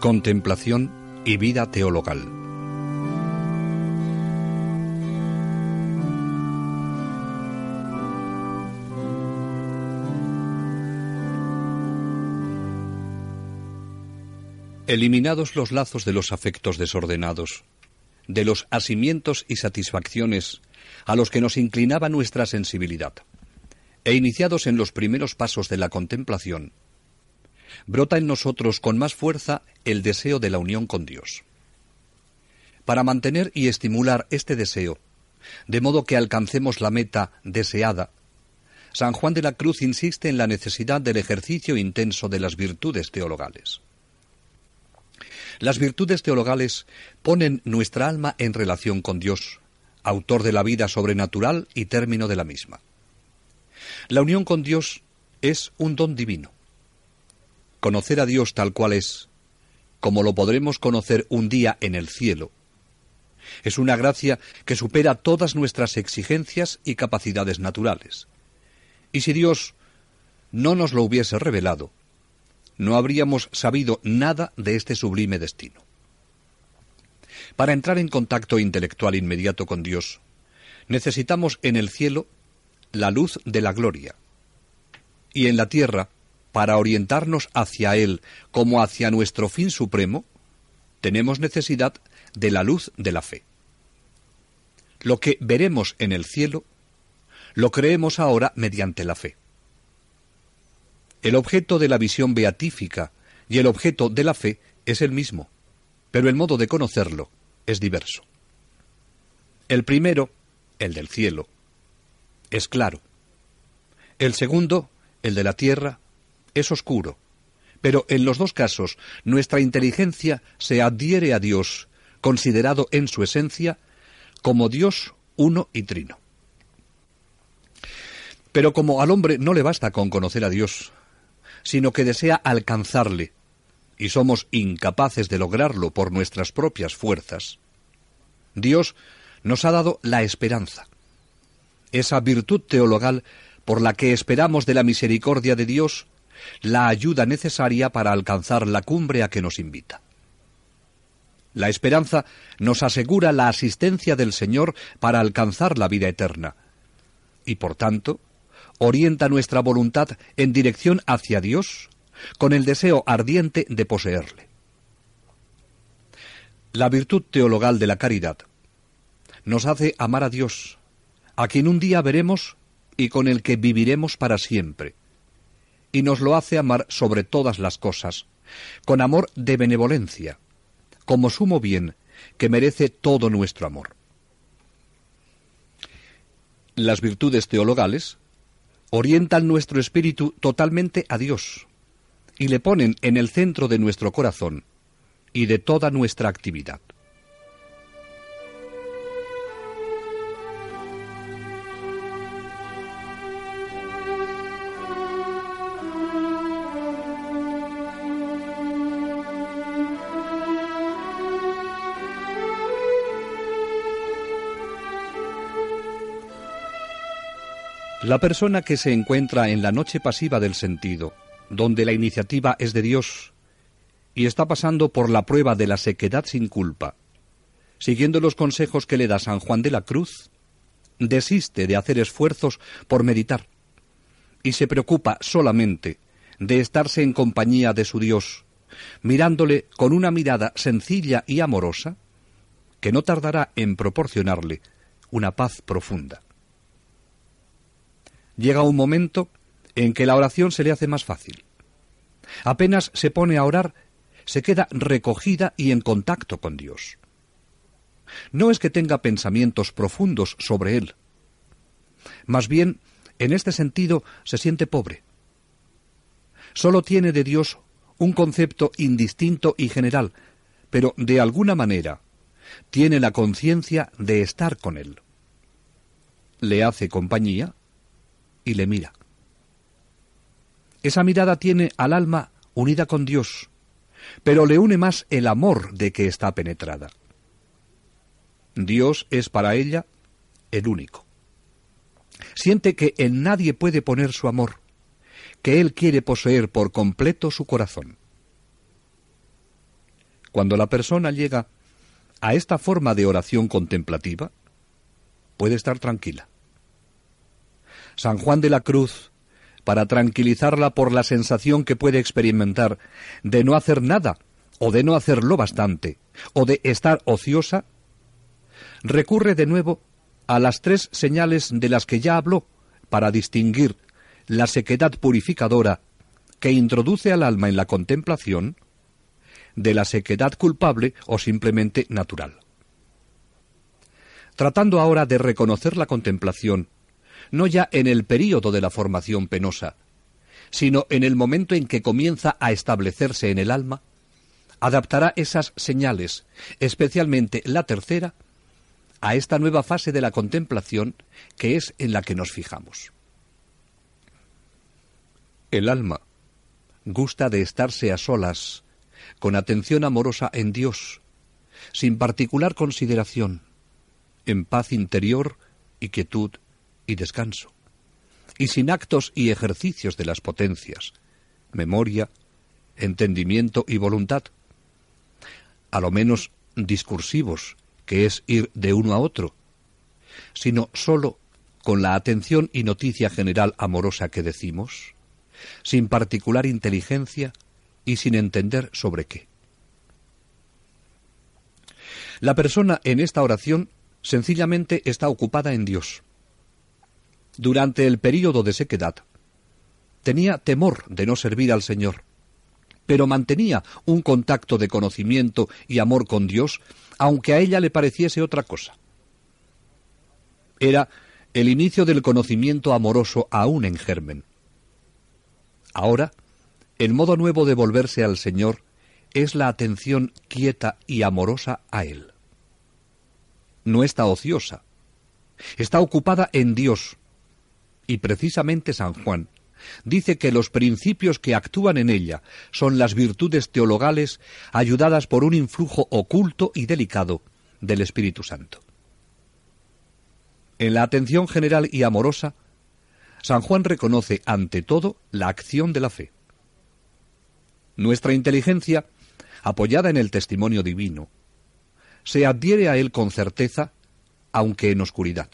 Contemplación y vida teologal. Eliminados los lazos de los afectos desordenados, de los asimientos y satisfacciones a los que nos inclinaba nuestra sensibilidad, e iniciados en los primeros pasos de la contemplación, brota en nosotros con más fuerza el deseo de la unión con Dios. Para mantener y estimular este deseo, de modo que alcancemos la meta deseada, San Juan de la Cruz insiste en la necesidad del ejercicio intenso de las virtudes teologales. Las virtudes teologales ponen nuestra alma en relación con Dios, autor de la vida sobrenatural y término de la misma. La unión con Dios es un don divino. Conocer a Dios tal cual es, como lo podremos conocer un día en el cielo, es una gracia que supera todas nuestras exigencias y capacidades naturales. Y si Dios no nos lo hubiese revelado, no habríamos sabido nada de este sublime destino. Para entrar en contacto intelectual inmediato con Dios, necesitamos en el cielo la luz de la gloria, y en la tierra, para orientarnos hacia Él como hacia nuestro fin supremo, tenemos necesidad de la luz de la fe. Lo que veremos en el cielo, lo creemos ahora mediante la fe. El objeto de la visión beatífica y el objeto de la fe es el mismo, pero el modo de conocerlo es diverso. El primero, el del cielo, es claro. El segundo, el de la tierra, es oscuro. Pero en los dos casos nuestra inteligencia se adhiere a Dios, considerado en su esencia como Dios uno y trino. Pero como al hombre no le basta con conocer a Dios, sino que desea alcanzarle, y somos incapaces de lograrlo por nuestras propias fuerzas, Dios nos ha dado la esperanza, esa virtud teologal por la que esperamos de la misericordia de Dios la ayuda necesaria para alcanzar la cumbre a que nos invita. La esperanza nos asegura la asistencia del Señor para alcanzar la vida eterna, y por tanto, orienta nuestra voluntad en dirección hacia Dios con el deseo ardiente de poseerle. La virtud teologal de la caridad nos hace amar a Dios, a quien un día veremos y con el que viviremos para siempre, y nos lo hace amar sobre todas las cosas, con amor de benevolencia, como sumo bien que merece todo nuestro amor. Las virtudes teologales orientan nuestro espíritu totalmente a Dios y le ponen en el centro de nuestro corazón y de toda nuestra actividad. La persona que se encuentra en la noche pasiva del sentido, donde la iniciativa es de Dios, y está pasando por la prueba de la sequedad sin culpa, siguiendo los consejos que le da San Juan de la Cruz, desiste de hacer esfuerzos por meditar, y se preocupa solamente de estarse en compañía de su Dios, mirándole con una mirada sencilla y amorosa, que no tardará en proporcionarle una paz profunda llega un momento en que la oración se le hace más fácil. Apenas se pone a orar, se queda recogida y en contacto con Dios. No es que tenga pensamientos profundos sobre Él. Más bien, en este sentido, se siente pobre. Solo tiene de Dios un concepto indistinto y general, pero de alguna manera tiene la conciencia de estar con Él. Le hace compañía y le mira. Esa mirada tiene al alma unida con Dios, pero le une más el amor de que está penetrada. Dios es para ella el único. Siente que en nadie puede poner su amor, que Él quiere poseer por completo su corazón. Cuando la persona llega a esta forma de oración contemplativa, puede estar tranquila. San Juan de la Cruz, para tranquilizarla por la sensación que puede experimentar de no hacer nada, o de no hacerlo bastante, o de estar ociosa, recurre de nuevo a las tres señales de las que ya habló para distinguir la sequedad purificadora que introduce al alma en la contemplación de la sequedad culpable o simplemente natural. Tratando ahora de reconocer la contemplación, no ya en el período de la formación penosa, sino en el momento en que comienza a establecerse en el alma, adaptará esas señales, especialmente la tercera, a esta nueva fase de la contemplación que es en la que nos fijamos. El alma gusta de estarse a solas, con atención amorosa en Dios, sin particular consideración, en paz interior y quietud y descanso, y sin actos y ejercicios de las potencias, memoria, entendimiento y voluntad, a lo menos discursivos, que es ir de uno a otro, sino sólo con la atención y noticia general amorosa que decimos, sin particular inteligencia y sin entender sobre qué. La persona en esta oración sencillamente está ocupada en Dios. Durante el período de sequedad, tenía temor de no servir al Señor, pero mantenía un contacto de conocimiento y amor con Dios aunque a ella le pareciese otra cosa. Era el inicio del conocimiento amoroso aún en germen. Ahora, el modo nuevo de volverse al Señor es la atención quieta y amorosa a Él. No está ociosa, está ocupada en Dios. Y precisamente San Juan dice que los principios que actúan en ella son las virtudes teologales ayudadas por un influjo oculto y delicado del Espíritu Santo. En la atención general y amorosa, San Juan reconoce ante todo la acción de la fe. Nuestra inteligencia, apoyada en el testimonio divino, se adhiere a él con certeza, aunque en oscuridad.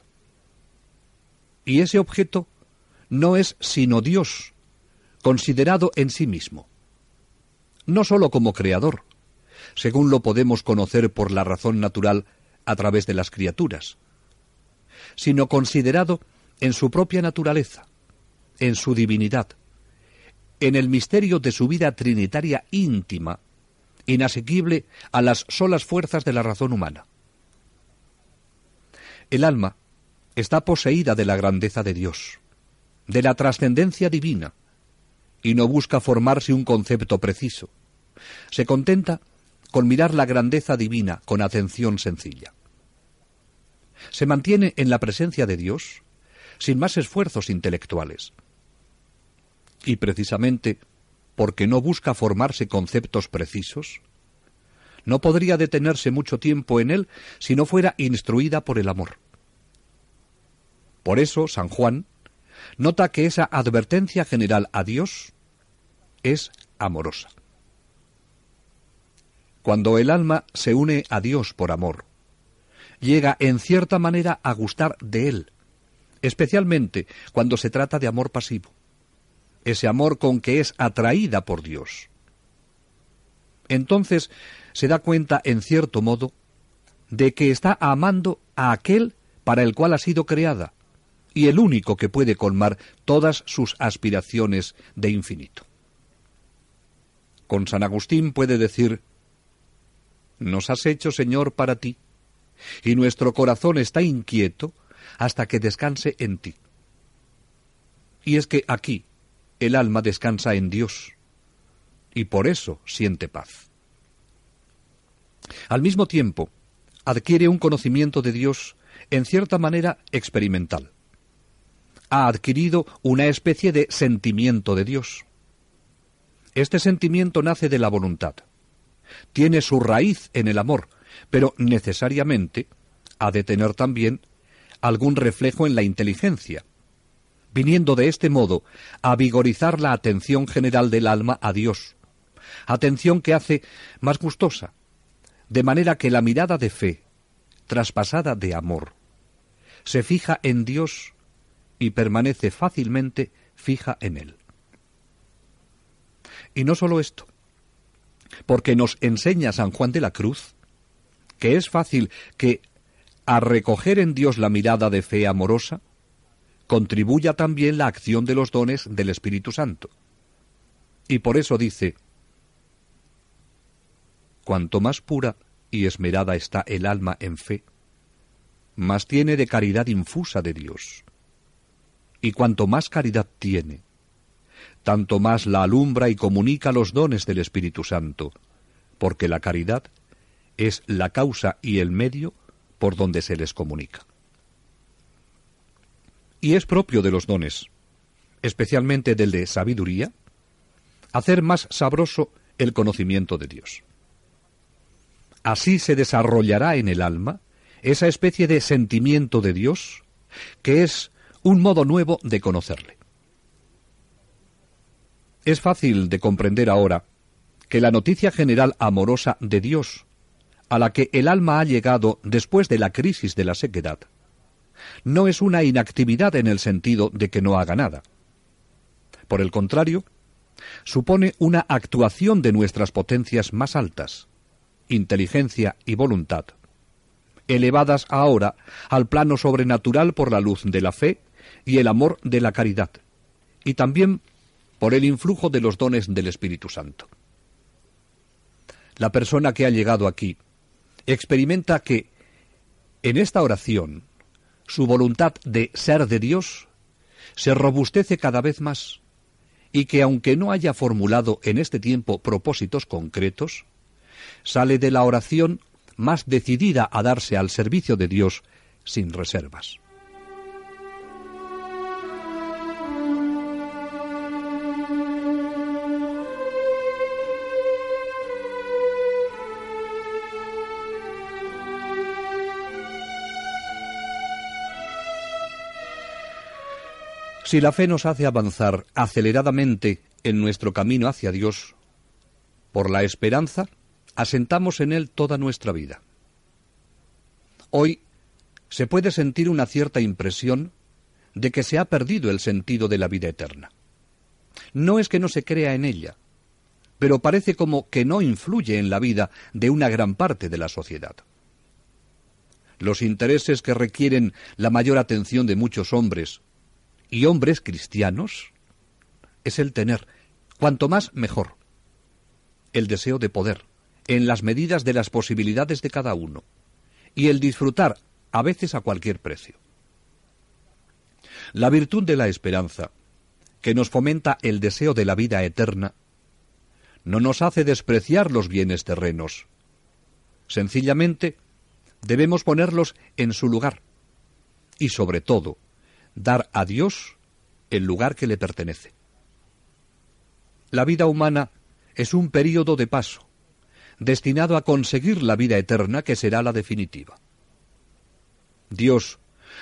Y ese objeto no es sino Dios, considerado en sí mismo. No sólo como creador, según lo podemos conocer por la razón natural a través de las criaturas, sino considerado en su propia naturaleza, en su divinidad, en el misterio de su vida trinitaria íntima, inasequible a las solas fuerzas de la razón humana. El alma está poseída de la grandeza de Dios de la trascendencia divina, y no busca formarse un concepto preciso. Se contenta con mirar la grandeza divina con atención sencilla. Se mantiene en la presencia de Dios sin más esfuerzos intelectuales. Y precisamente porque no busca formarse conceptos precisos, no podría detenerse mucho tiempo en él si no fuera instruida por el amor. Por eso San Juan nota que esa advertencia general a Dios es amorosa. Cuando el alma se une a Dios por amor, llega en cierta manera a gustar de Él, especialmente cuando se trata de amor pasivo, ese amor con que es atraída por Dios. Entonces se da cuenta, en cierto modo, de que está amando a aquel para el cual ha sido creada, y el único que puede colmar todas sus aspiraciones de infinito. Con San Agustín puede decir, Nos has hecho, Señor, para ti, y nuestro corazón está inquieto hasta que descanse en ti. Y es que aquí el alma descansa en Dios, y por eso siente paz. Al mismo tiempo, adquiere un conocimiento de Dios en cierta manera experimental ha adquirido una especie de sentimiento de Dios. Este sentimiento nace de la voluntad. Tiene su raíz en el amor, pero necesariamente ha de tener también algún reflejo en la inteligencia, viniendo de este modo a vigorizar la atención general del alma a Dios, atención que hace más gustosa, de manera que la mirada de fe, traspasada de amor, se fija en Dios y permanece fácilmente fija en Él. Y no solo esto, porque nos enseña San Juan de la Cruz que es fácil que a recoger en Dios la mirada de fe amorosa, contribuya también la acción de los dones del Espíritu Santo. Y por eso dice, cuanto más pura y esmerada está el alma en fe, más tiene de caridad infusa de Dios. Y cuanto más caridad tiene, tanto más la alumbra y comunica los dones del Espíritu Santo, porque la caridad es la causa y el medio por donde se les comunica. Y es propio de los dones, especialmente del de sabiduría, hacer más sabroso el conocimiento de Dios. Así se desarrollará en el alma esa especie de sentimiento de Dios que es un modo nuevo de conocerle. Es fácil de comprender ahora que la noticia general amorosa de Dios, a la que el alma ha llegado después de la crisis de la sequedad, no es una inactividad en el sentido de que no haga nada. Por el contrario, supone una actuación de nuestras potencias más altas, inteligencia y voluntad, elevadas ahora al plano sobrenatural por la luz de la fe y el amor de la caridad, y también por el influjo de los dones del Espíritu Santo. La persona que ha llegado aquí experimenta que en esta oración su voluntad de ser de Dios se robustece cada vez más y que aunque no haya formulado en este tiempo propósitos concretos, sale de la oración más decidida a darse al servicio de Dios sin reservas. Si la fe nos hace avanzar aceleradamente en nuestro camino hacia Dios, por la esperanza, asentamos en él toda nuestra vida. Hoy se puede sentir una cierta impresión de que se ha perdido el sentido de la vida eterna. No es que no se crea en ella, pero parece como que no influye en la vida de una gran parte de la sociedad. Los intereses que requieren la mayor atención de muchos hombres, y hombres cristianos, es el tener, cuanto más mejor, el deseo de poder, en las medidas de las posibilidades de cada uno y el disfrutar a veces a cualquier precio. La virtud de la esperanza, que nos fomenta el deseo de la vida eterna, no nos hace despreciar los bienes terrenos. Sencillamente, debemos ponerlos en su lugar y, sobre todo, dar a Dios el lugar que le pertenece. La vida humana es un período de paso, destinado a conseguir la vida eterna que será la definitiva. Dios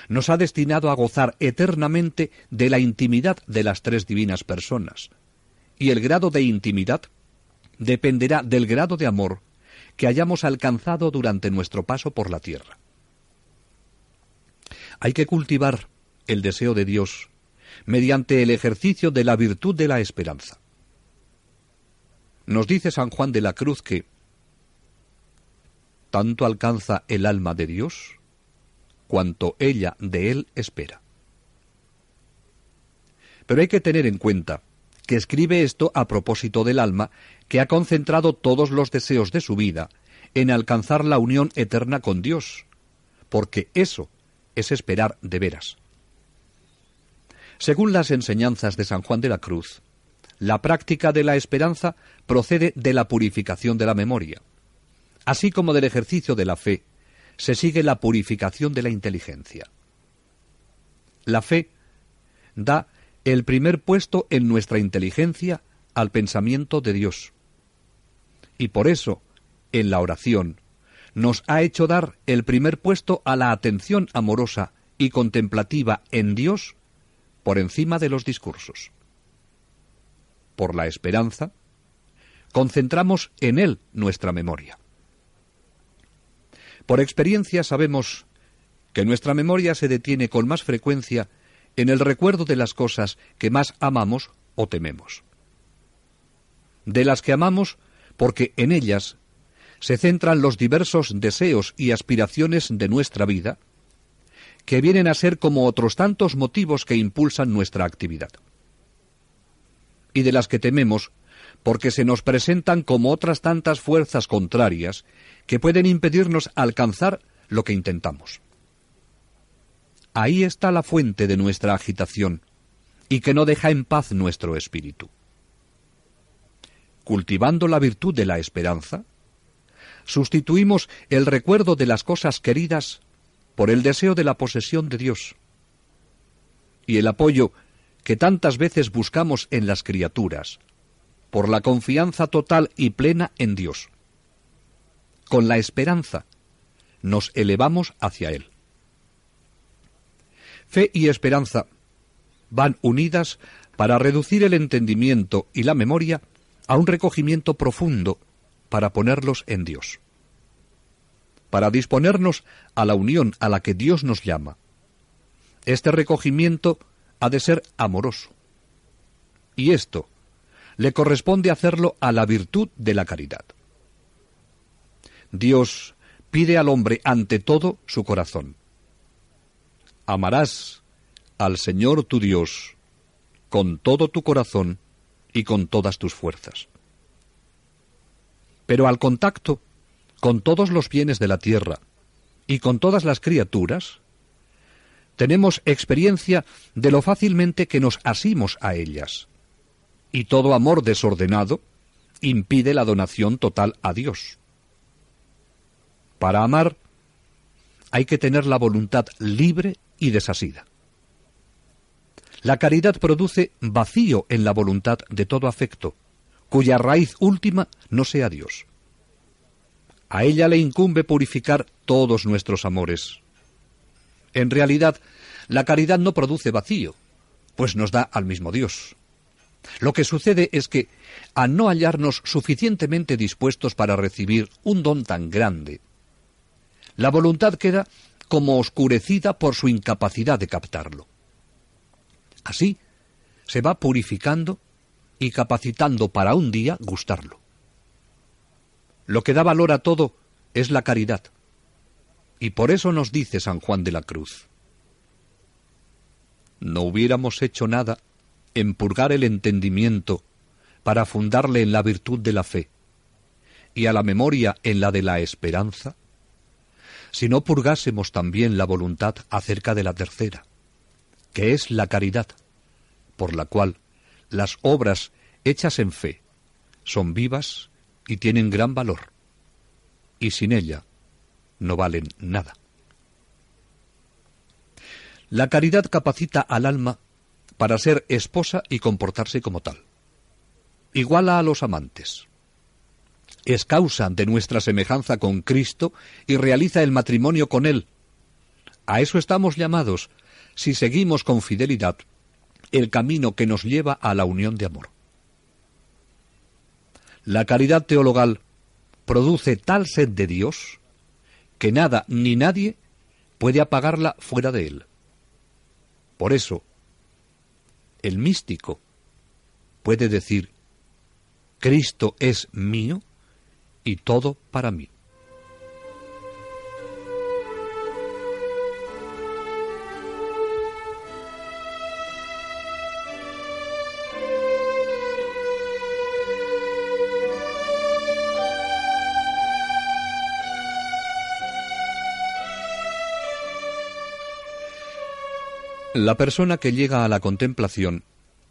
nos ha destinado a gozar eternamente de la intimidad de las tres divinas personas, y el grado de intimidad dependerá del grado de amor que hayamos alcanzado durante nuestro paso por la tierra. Hay que cultivar el deseo de Dios mediante el ejercicio de la virtud de la esperanza. Nos dice San Juan de la Cruz que tanto alcanza el alma de Dios cuanto ella de él espera. Pero hay que tener en cuenta que escribe esto a propósito del alma que ha concentrado todos los deseos de su vida en alcanzar la unión eterna con Dios, porque eso es esperar de veras. Según las enseñanzas de San Juan de la Cruz, la práctica de la esperanza procede de la purificación de la memoria así como del ejercicio de la fe, se sigue la purificación de la inteligencia. La fe da el primer puesto en nuestra inteligencia al pensamiento de Dios. Y por eso, en la oración, nos ha hecho dar el primer puesto a la atención amorosa y contemplativa en Dios por encima de los discursos. Por la esperanza, concentramos en Él nuestra memoria. Por experiencia sabemos que nuestra memoria se detiene con más frecuencia en el recuerdo de las cosas que más amamos o tememos. De las que amamos porque en ellas se centran los diversos deseos y aspiraciones de nuestra vida, que vienen a ser como otros tantos motivos que impulsan nuestra actividad. Y de las que tememos porque se nos presentan como otras tantas fuerzas contrarias que pueden impedirnos alcanzar lo que intentamos. Ahí está la fuente de nuestra agitación y que no deja en paz nuestro espíritu. Cultivando la virtud de la esperanza, sustituimos el recuerdo de las cosas queridas por el deseo de la posesión de Dios. Y el apoyo que tantas veces buscamos en las criaturas, por la confianza total y plena en Dios. Con la esperanza nos elevamos hacia Él. Fe y esperanza van unidas para reducir el entendimiento y la memoria a un recogimiento profundo para ponerlos en Dios. Para disponernos a la unión a la que Dios nos llama. Este recogimiento ha de ser amoroso. Y esto le corresponde hacerlo a la virtud de la caridad. Dios pide al hombre ante todo su corazón. Amarás al Señor tu Dios con todo tu corazón y con todas tus fuerzas. Pero al contacto con todos los bienes de la tierra y con todas las criaturas, tenemos experiencia de lo fácilmente que nos asimos a ellas, y todo amor desordenado impide la donación total a Dios. Para amar hay que tener la voluntad libre y desasida. La caridad produce vacío en la voluntad de todo afecto, cuya raíz última no sea Dios. A ella le incumbe purificar todos nuestros amores. En realidad, la caridad no produce vacío, pues nos da al mismo Dios. Lo que sucede es que, al no hallarnos suficientemente dispuestos para recibir un don tan grande, la voluntad queda como oscurecida por su incapacidad de captarlo. Así se va purificando y capacitando para un día gustarlo. Lo que da valor a todo es la caridad. Y por eso nos dice San Juan de la Cruz, no hubiéramos hecho nada en purgar el entendimiento para fundarle en la virtud de la fe y a la memoria en la de la esperanza, si no purgásemos también la voluntad acerca de la tercera, que es la caridad, por la cual las obras hechas en fe son vivas y tienen gran valor, y sin ella no valen nada. La caridad capacita al alma para ser esposa y comportarse como tal. Iguala a los amantes. Es causa de nuestra semejanza con Cristo y realiza el matrimonio con Él. A eso estamos llamados si seguimos con fidelidad el camino que nos lleva a la unión de amor. La caridad teologal produce tal sed de Dios que nada ni nadie puede apagarla fuera de él. Por eso, el místico puede decir, Cristo es mío y todo para mí. La persona que llega a la contemplación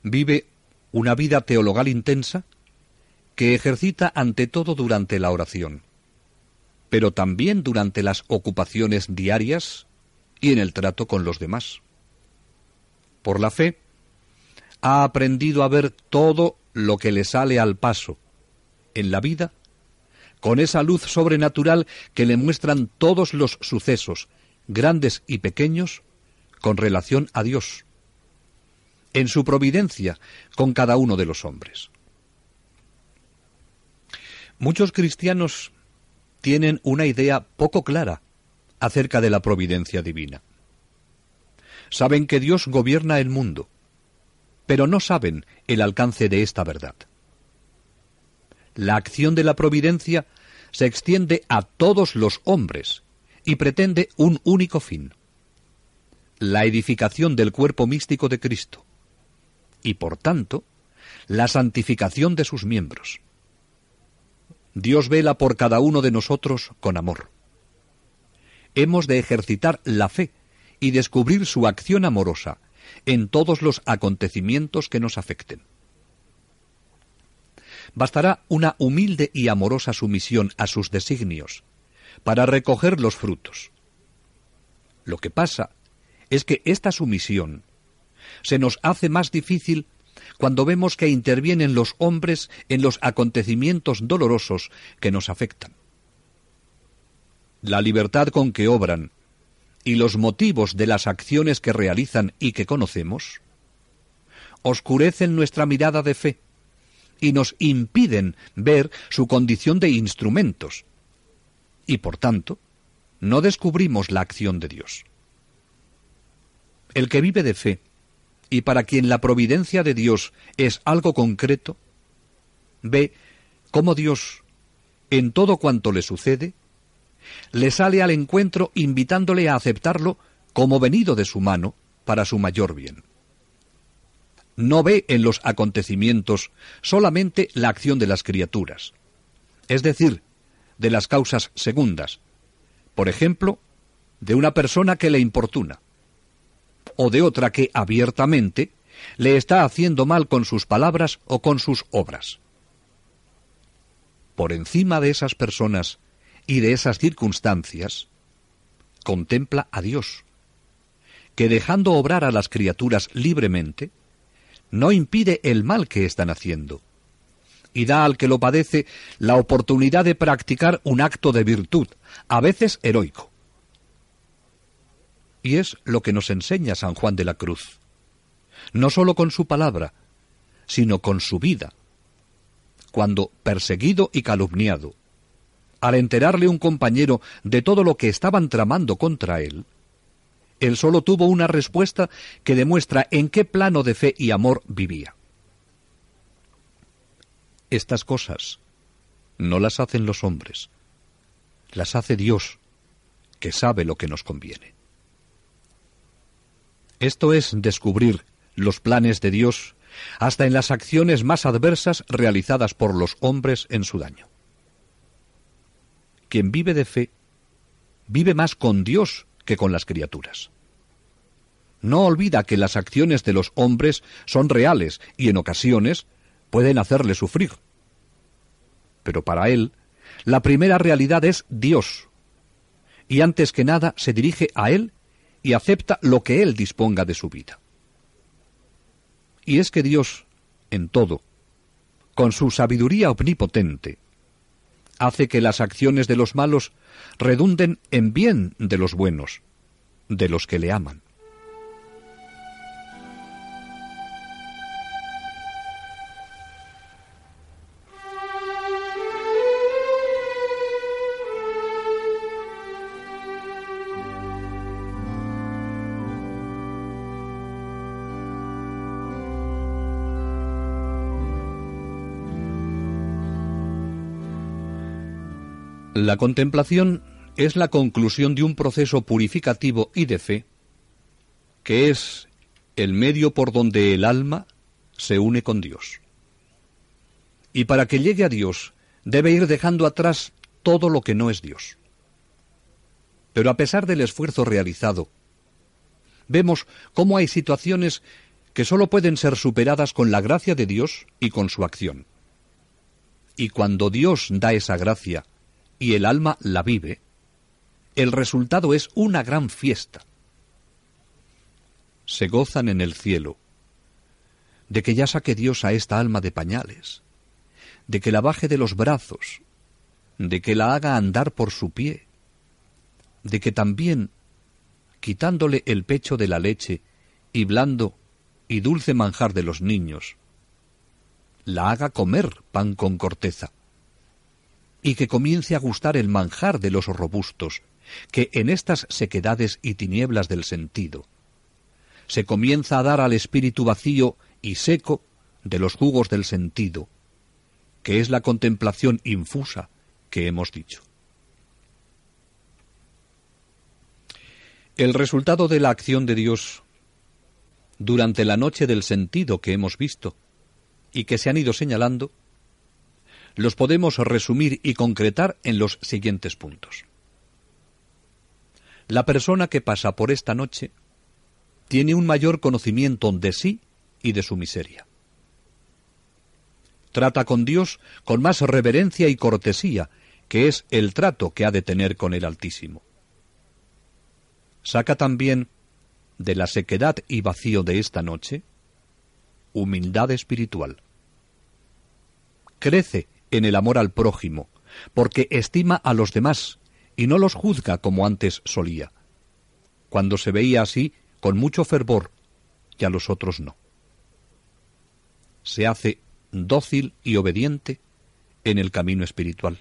vive una vida teologal intensa que ejercita ante todo durante la oración, pero también durante las ocupaciones diarias y en el trato con los demás. Por la fe, ha aprendido a ver todo lo que le sale al paso en la vida, con esa luz sobrenatural que le muestran todos los sucesos, grandes y pequeños, con relación a Dios, en su providencia con cada uno de los hombres. Muchos cristianos tienen una idea poco clara acerca de la providencia divina. Saben que Dios gobierna el mundo, pero no saben el alcance de esta verdad. La acción de la providencia se extiende a todos los hombres y pretende un único fin, la edificación del cuerpo místico de Cristo, y por tanto, la santificación de sus miembros. Dios vela por cada uno de nosotros con amor. Hemos de ejercitar la fe y descubrir su acción amorosa en todos los acontecimientos que nos afecten. Bastará una humilde y amorosa sumisión a sus designios para recoger los frutos. Lo que pasa es que esta sumisión se nos hace más difícil cuando vemos que intervienen los hombres en los acontecimientos dolorosos que nos afectan. La libertad con que obran y los motivos de las acciones que realizan y que conocemos oscurecen nuestra mirada de fe y nos impiden ver su condición de instrumentos y por tanto no descubrimos la acción de Dios. El que vive de fe y para quien la providencia de Dios es algo concreto, ve cómo Dios, en todo cuanto le sucede, le sale al encuentro invitándole a aceptarlo como venido de su mano para su mayor bien. No ve en los acontecimientos solamente la acción de las criaturas, es decir, de las causas segundas, por ejemplo, de una persona que le importuna, o de otra que abiertamente le está haciendo mal con sus palabras o con sus obras. Por encima de esas personas y de esas circunstancias, contempla a Dios, que dejando obrar a las criaturas libremente, no impide el mal que están haciendo, y da al que lo padece la oportunidad de practicar un acto de virtud, a veces heroico. Y es lo que nos enseña San Juan de la Cruz. No sólo con su palabra, sino con su vida. Cuando, perseguido y calumniado, al enterarle un compañero de todo lo que estaban tramando contra él, él solo tuvo una respuesta que demuestra en qué plano de fe y amor vivía. Estas cosas no las hacen los hombres, las hace Dios, que sabe lo que nos conviene. Esto es descubrir los planes de Dios hasta en las acciones más adversas realizadas por los hombres en su daño. Quien vive de fe vive más con Dios que con las criaturas. No olvida que las acciones de los hombres son reales y en ocasiones pueden hacerle sufrir. Pero para él, la primera realidad es Dios, y antes que nada se dirige a Él y acepta lo que Él disponga de su vida. Y es que Dios, en todo, con su sabiduría omnipotente, hace que las acciones de los malos redunden en bien de los buenos, de los que le aman. La contemplación es la conclusión de un proceso purificativo y de fe, que es el medio por donde el alma se une con Dios. Y para que llegue a Dios debe ir dejando atrás todo lo que no es Dios. Pero a pesar del esfuerzo realizado, vemos cómo hay situaciones que sólo pueden ser superadas con la gracia de Dios y con su acción. Y cuando Dios da esa gracia y el alma la vive, el resultado es una gran fiesta. Se gozan en el cielo de que ya saque Dios a esta alma de pañales, de que la baje de los brazos, de que la haga andar por su pie, de que también, quitándole el pecho de la leche y blando y dulce manjar de los niños, la haga comer pan con corteza y que comience a gustar el manjar de los robustos, que en estas sequedades y tinieblas del sentido se comienza a dar al espíritu vacío y seco de los jugos del sentido, que es la contemplación infusa que hemos dicho. El resultado de la acción de Dios durante la noche del sentido que hemos visto y que se han ido señalando, los podemos resumir y concretar en los siguientes puntos. La persona que pasa por esta noche tiene un mayor conocimiento de sí y de su miseria. Trata con Dios con más reverencia y cortesía, que es el trato que ha de tener con el Altísimo. Saca también de la sequedad y vacío de esta noche humildad espiritual. Crece en el amor al prójimo, porque estima a los demás y no los juzga como antes solía. Cuando se veía así, con mucho fervor, y a los otros no. Se hace dócil y obediente en el camino espiritual.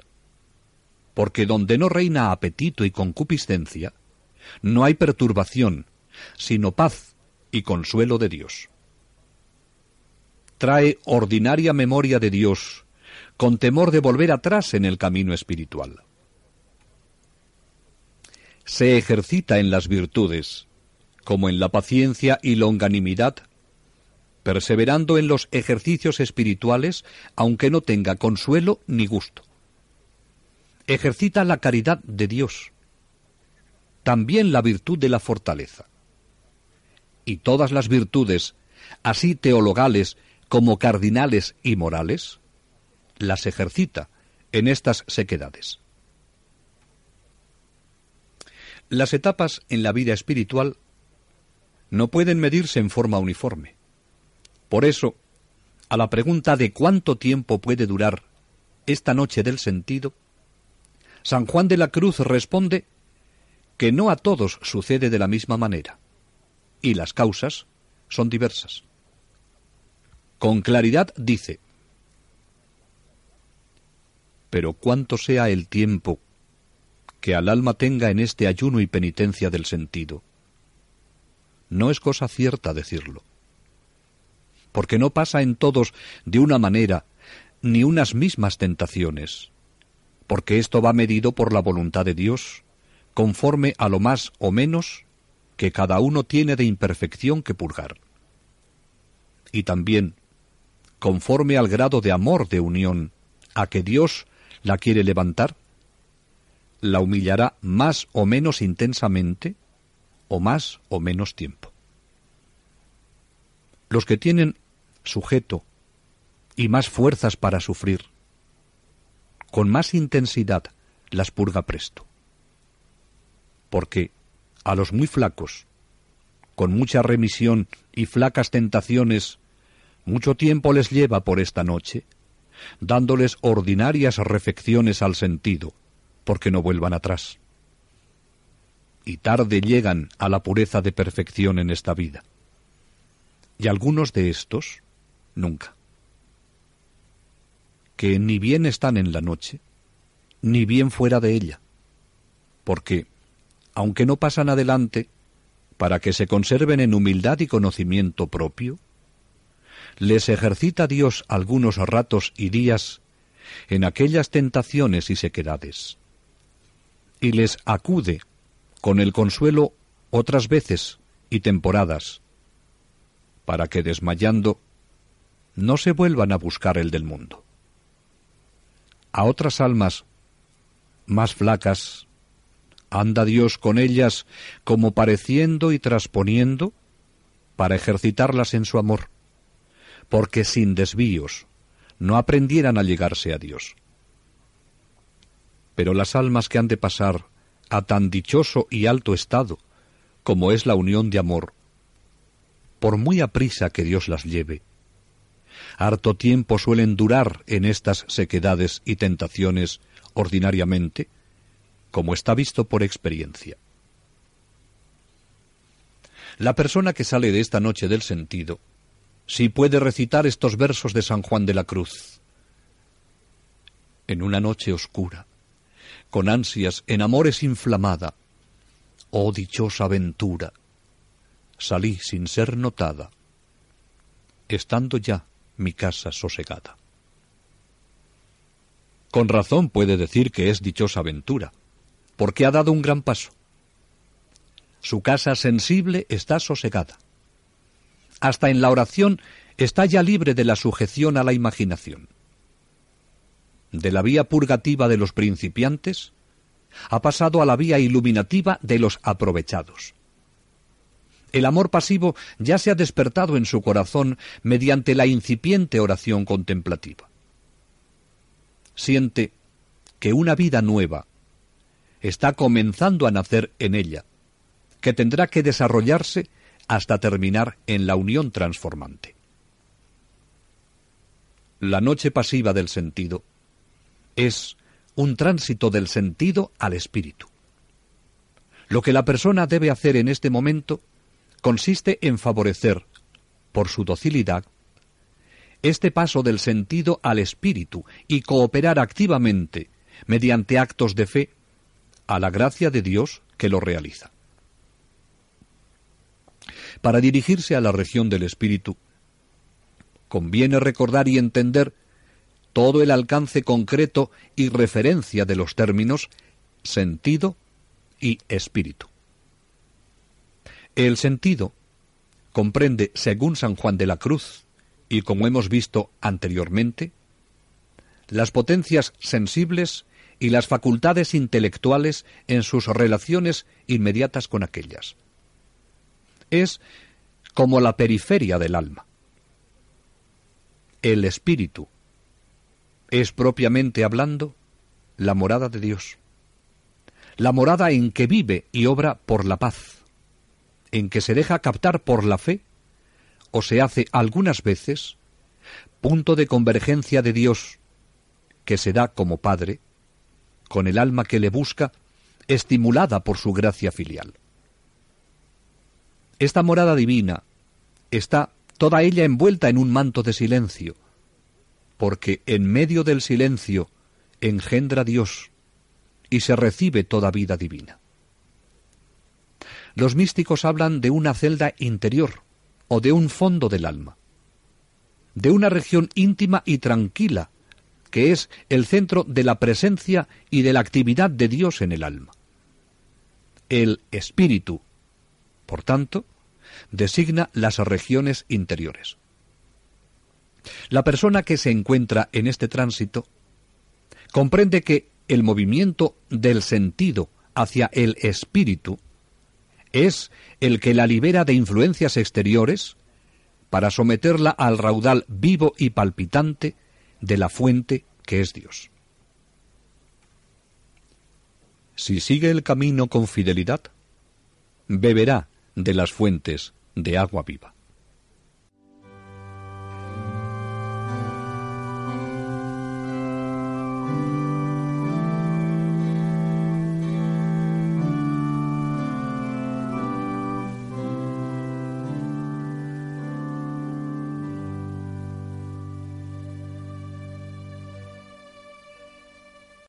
Porque donde no reina apetito y concupiscencia, no hay perturbación, sino paz y consuelo de Dios. Trae ordinaria memoria de Dios, con temor de volver atrás en el camino espiritual. Se ejercita en las virtudes, como en la paciencia y longanimidad, perseverando en los ejercicios espirituales, aunque no tenga consuelo ni gusto. Ejercita la caridad de Dios, también la virtud de la fortaleza. Y todas las virtudes, así teologales como cardinales y morales, las ejercita en estas sequedades. Las etapas en la vida espiritual no pueden medirse en forma uniforme. Por eso, a la pregunta de cuánto tiempo puede durar esta noche del sentido, San Juan de la Cruz responde que no a todos sucede de la misma manera, y las causas son diversas. Con claridad dice, pero cuánto sea el tiempo que al alma tenga en este ayuno y penitencia del sentido, no es cosa cierta decirlo. Porque no pasa en todos de una manera ni unas mismas tentaciones, porque esto va medido por la voluntad de Dios, conforme a lo más o menos que cada uno tiene de imperfección que purgar. Y también, conforme al grado de amor de unión a que Dios la quiere levantar, la humillará más o menos intensamente o más o menos tiempo. Los que tienen sujeto y más fuerzas para sufrir, con más intensidad las purga presto. Porque a los muy flacos, con mucha remisión y flacas tentaciones, mucho tiempo les lleva por esta noche, dándoles ordinarias refecciones al sentido, porque no vuelvan atrás y tarde llegan a la pureza de perfección en esta vida. Y algunos de estos, nunca. Que ni bien están en la noche, ni bien fuera de ella. Porque, aunque no pasan adelante, para que se conserven en humildad y conocimiento propio, les ejercita Dios algunos ratos y días en aquellas tentaciones y sequedades, y les acude con el consuelo otras veces y temporadas, para que desmayando no se vuelvan a buscar el del mundo. A otras almas más flacas, anda Dios con ellas como pareciendo y trasponiendo para ejercitarlas en su amor, porque sin desvíos no aprendieran a llegarse a Dios. Pero las almas que han de pasar a tan dichoso y alto estado como es la unión de amor, por muy aprisa que Dios las lleve, harto tiempo suelen durar en estas sequedades y tentaciones ordinariamente, como está visto por experiencia. La persona que sale de esta noche del sentido, si puede recitar estos versos de San Juan de la Cruz. en una noche oscura, con ansias en amores inflamada, oh dichosa aventura, salí sin ser notada, estando ya mi casa sosegada. Con razón puede decir que es dichosa aventura, porque ha dado un gran paso. Su casa sensible está sosegada. Hasta en la oración está ya libre de la sujeción a la imaginación. De la vía purgativa de los principiantes, ha pasado a la vía iluminativa de los aprovechados. El amor pasivo ya se ha despertado en su corazón mediante la incipiente oración contemplativa. Siente que una vida nueva está comenzando a nacer en ella, que tendrá que desarrollarse hasta terminar en la unión transformante. La noche pasiva del sentido es un tránsito del sentido al espíritu. Lo que la persona debe hacer en este momento consiste en favorecer, por su docilidad, este paso del sentido al espíritu y cooperar activamente, mediante actos de fe, a la gracia de Dios que lo realiza. Para dirigirse a la región del espíritu, conviene recordar y entender todo el alcance concreto y referencia de los términos sentido y espíritu. El sentido comprende, según San Juan de la Cruz, y como hemos visto anteriormente, las potencias sensibles y las facultades intelectuales en sus relaciones inmediatas con aquellas. Es como la periferia del alma. El espíritu, es propiamente hablando la morada de Dios, la morada en que vive y obra por la paz, en que se deja captar por la fe o se hace algunas veces punto de convergencia de Dios que se da como Padre, con el alma que le busca, estimulada por su gracia filial. Esta morada divina está toda ella envuelta en un manto de silencio, porque en medio del silencio engendra Dios y se recibe toda vida divina. Los místicos hablan de una celda interior o de un fondo del alma, de una región íntima y tranquila, que es el centro de la presencia y de la actividad de Dios en el alma. El espíritu, por tanto, designa las regiones interiores. La persona que se encuentra en este tránsito comprende que el movimiento del sentido hacia el espíritu es el que la libera de influencias exteriores para someterla al raudal vivo y palpitante de la fuente que es Dios. Si sigue el camino con fidelidad, beberá de las fuentes de agua viva.